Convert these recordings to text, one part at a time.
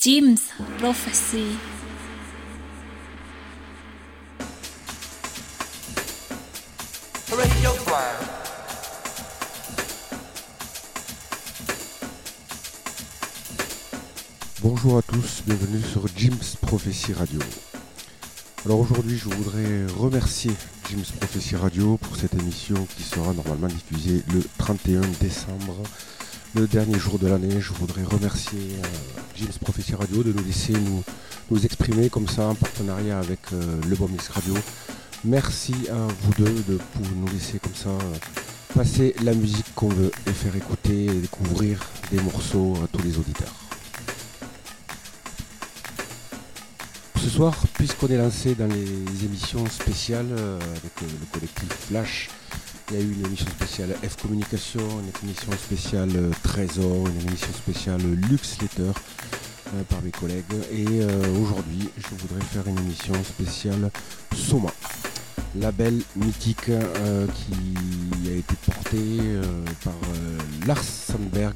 Jim's Prophecy. Radio. Bonjour à tous, bienvenue sur Jim's Prophecy Radio. Alors aujourd'hui je voudrais remercier Jim's Prophecy Radio pour cette émission qui sera normalement diffusée le 31 décembre, le dernier jour de l'année. Je voudrais remercier euh, Jim's Prophecy Radio de nous laisser nous, nous exprimer comme ça en partenariat avec euh, le Bon Mix Radio. Merci à vous deux de pour nous laisser comme ça euh, passer la musique qu'on veut et faire écouter et découvrir des morceaux à tous les auditeurs. Ce soir, puisqu'on est lancé dans les émissions spéciales euh, avec le collectif Flash, il y a eu une émission spéciale F Communication, une émission spéciale euh, Trésor, une émission spéciale Lux Letter euh, par mes collègues. Et euh, aujourd'hui, je voudrais faire une émission spéciale Soma, label mythique euh, qui a été porté euh, par euh, Lars Sandberg,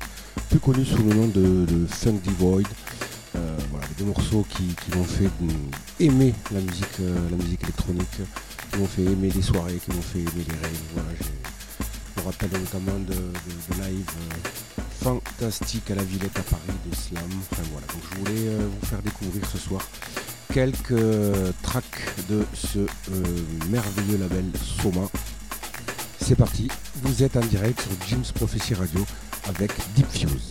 plus connu sous le nom de, de Funk Void. Euh, voilà, des morceaux qui, qui m'ont fait aimer la musique, euh, la musique électronique, qui m'ont fait aimer les soirées, qui m'ont fait aimer les rêves. Voilà, je me rappelle notamment de, de- live euh, fantastiques à la Villette à Paris, de Slam. Enfin voilà, donc je voulais euh, vous faire découvrir ce soir quelques euh, tracks de ce merveilleux label Soma. C'est parti, vous êtes en direct sur Jim's Prophecy Radio avec Deep Fuse.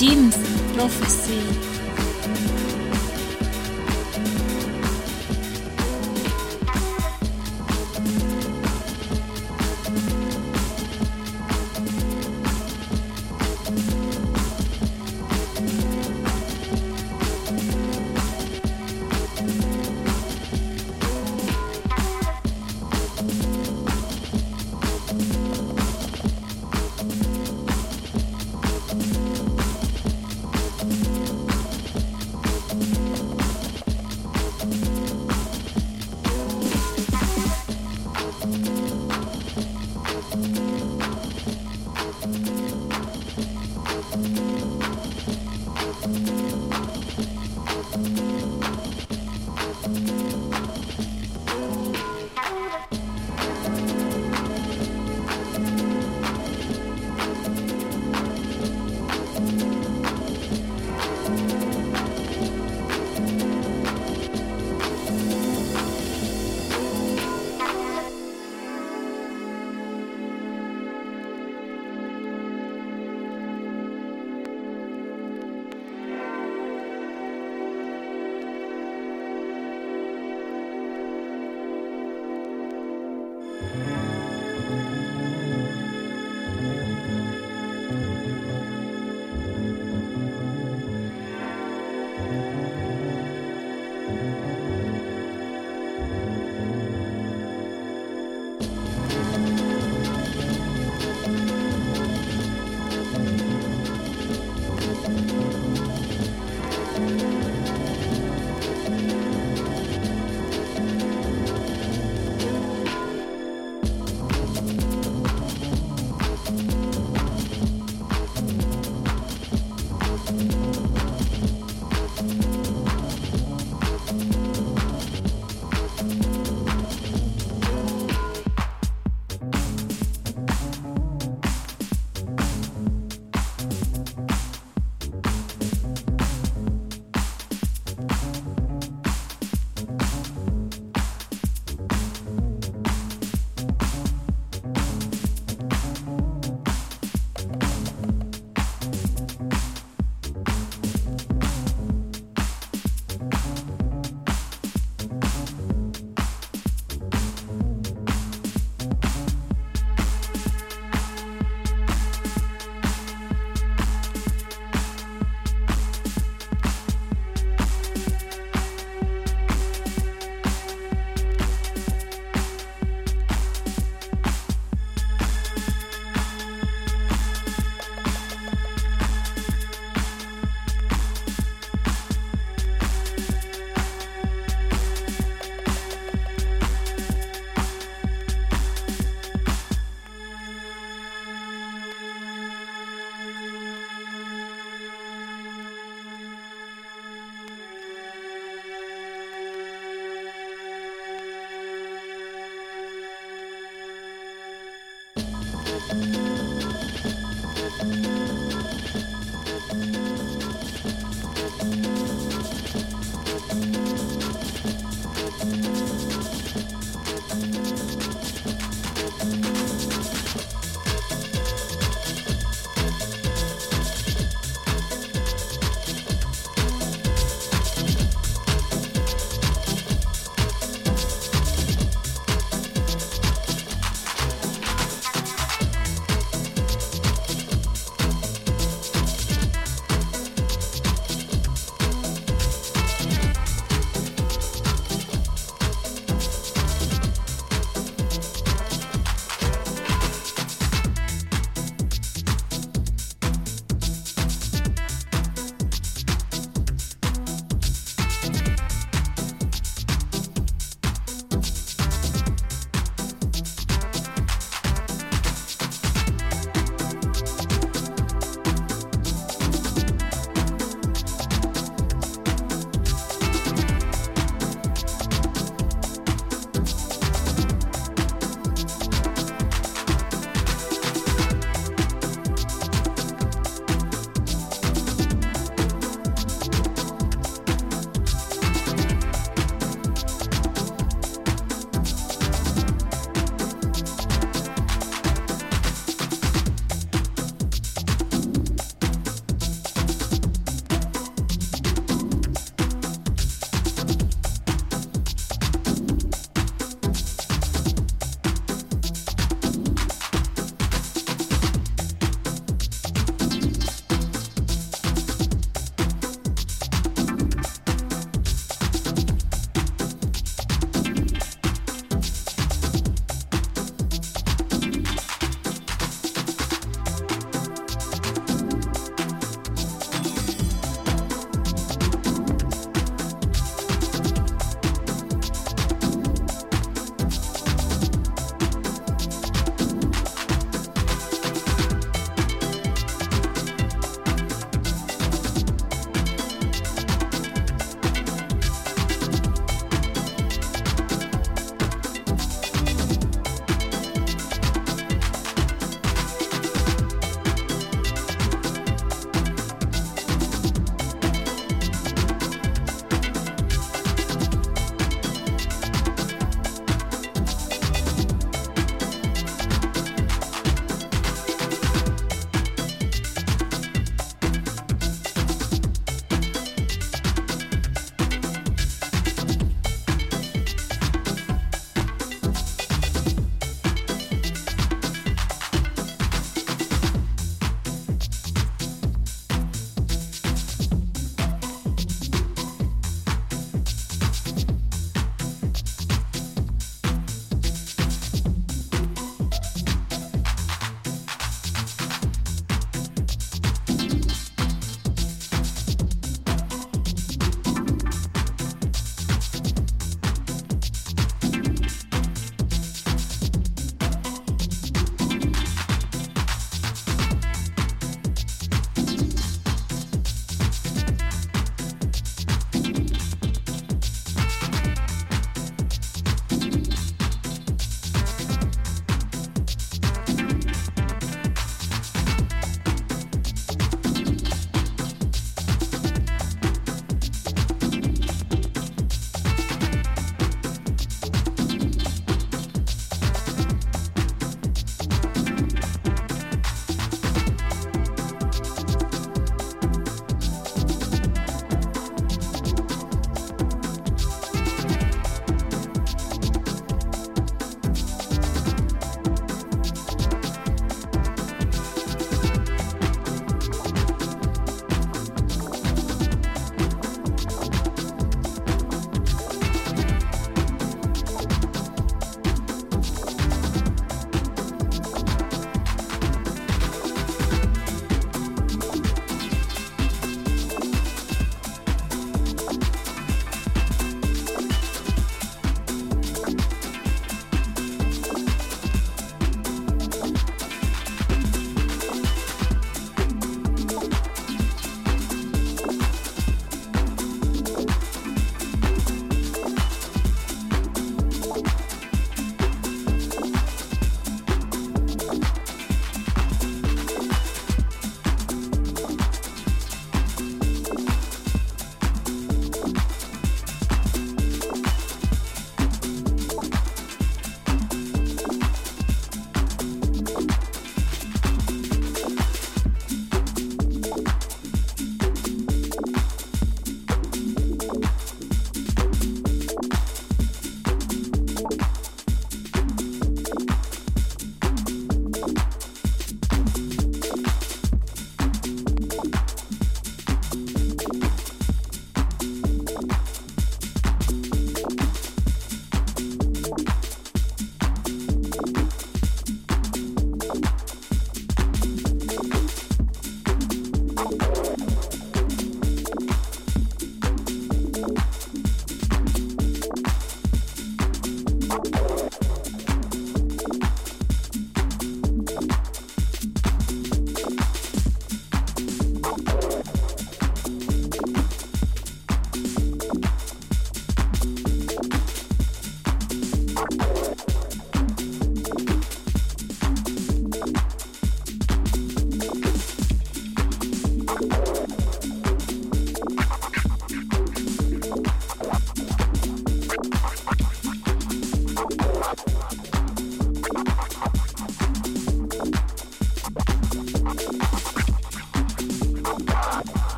Jim's Prophecy.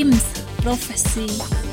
James Prophecy.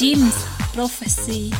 Jim's Prophecy.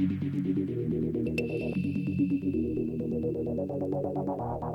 Thank you.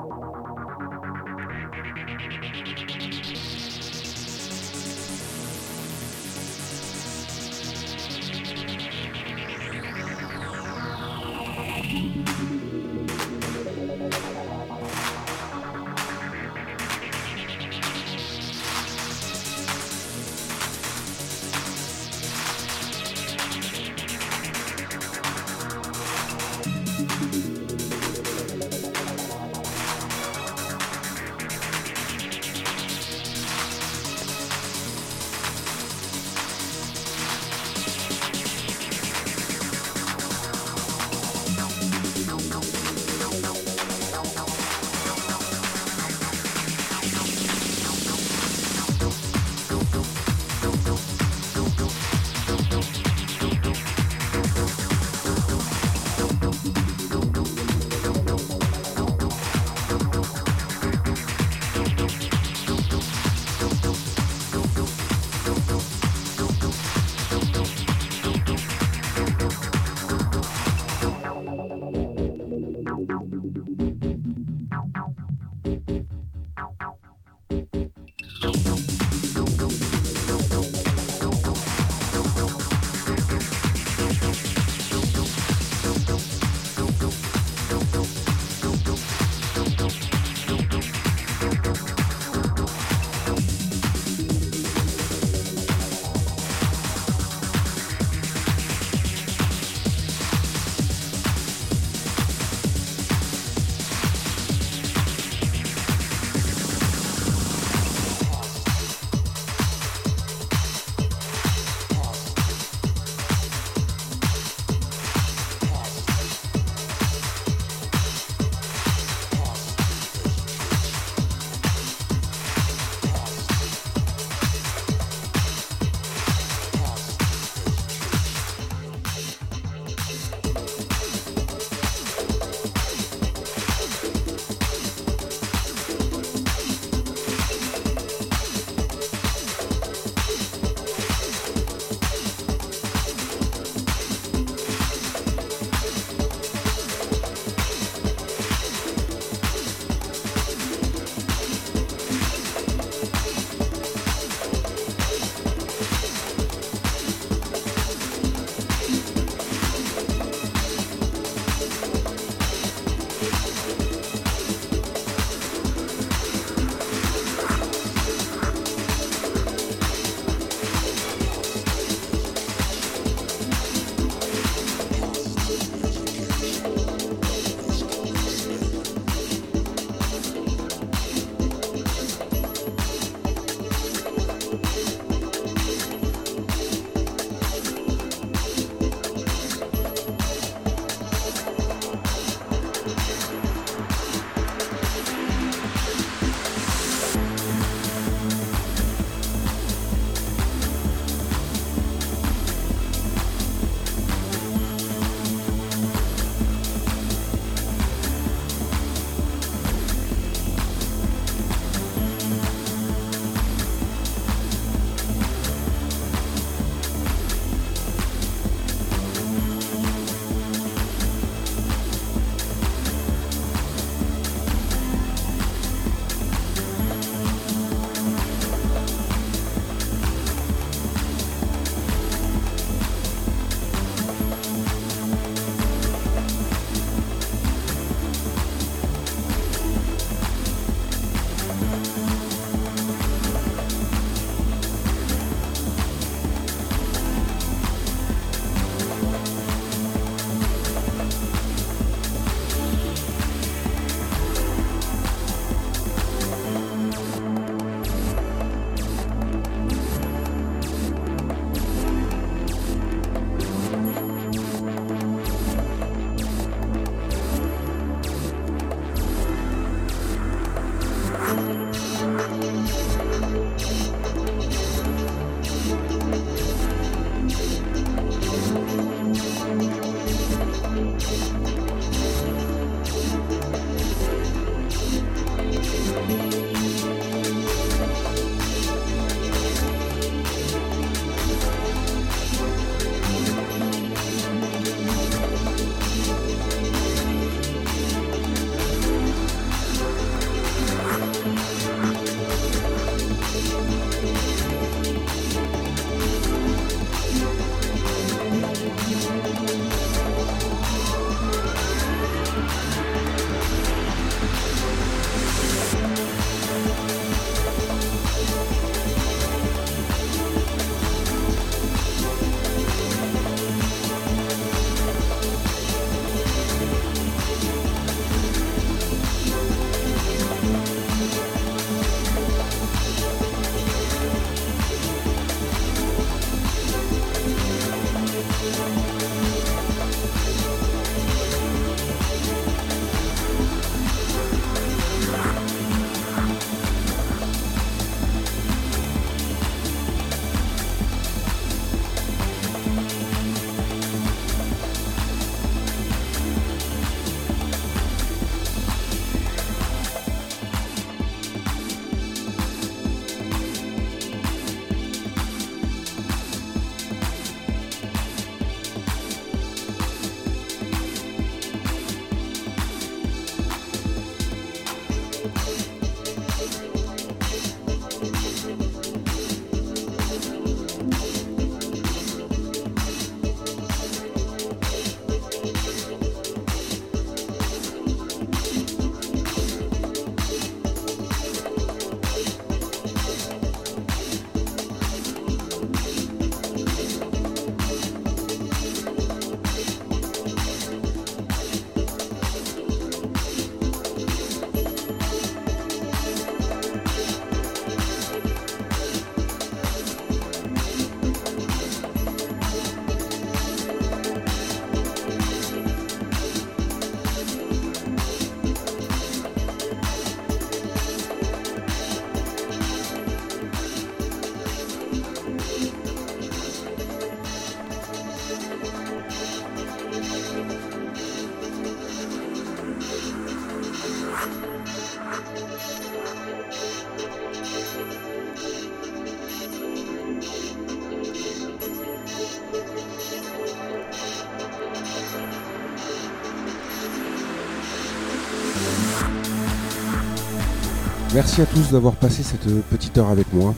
Merci à tous d'avoir passé cette petite heure avec moi.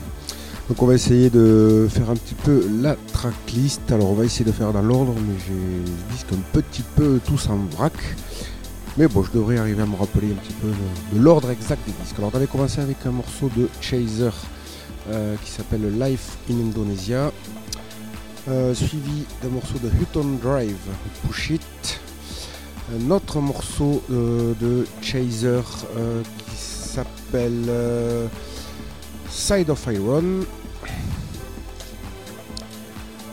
Donc on va essayer de faire un petit peu la tracklist. Alors on va essayer de faire dans l'ordre, mais j'ai disque un petit peu tous en vrac. Mais bon, je devrais arriver à me rappeler un petit peu de, l'ordre exact des disques. Alors on avait commencé avec un morceau de Chaser euh, qui s'appelle Life in Indonesia, euh, suivi d'un morceau de Hutton Drive, Push It. Un autre morceau euh, de Chaser qui s'appelle Side of Iron.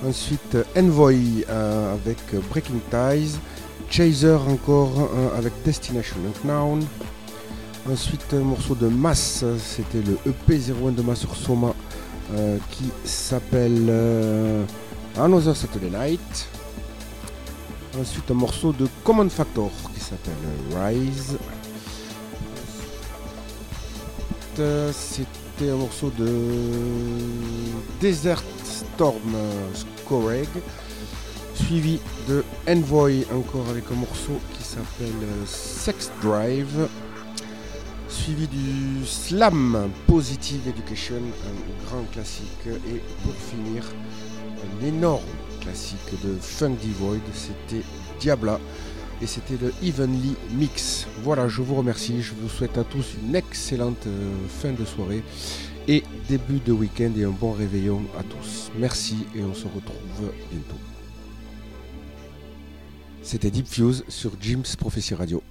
Ensuite Envoy avec Breaking Ties. Chaser encore avec Destination Unknown. Ensuite un morceau de Mass, c'était le EP01 de Mass sur Soma euh, qui s'appelle euh, Another Saturday Night. Ensuite un morceau de Common Factor qui s'appelle Rise. C'était un morceau de Desert Storm Scoreg suivi de Envoy encore avec un morceau qui s'appelle euh, Sex Drive, suivi du Slam Positive Education, un grand classique, et pour finir, un énorme classique de Funk Void, c'était Diabla, et c'était le Evenly Mix. Voilà, je vous remercie, je vous souhaite à tous une excellente euh, fin de soirée et début de week-end et un bon réveillon à tous. Merci et on se retrouve bientôt. C'était Deep Fuse sur Jim's Prophecy Radio.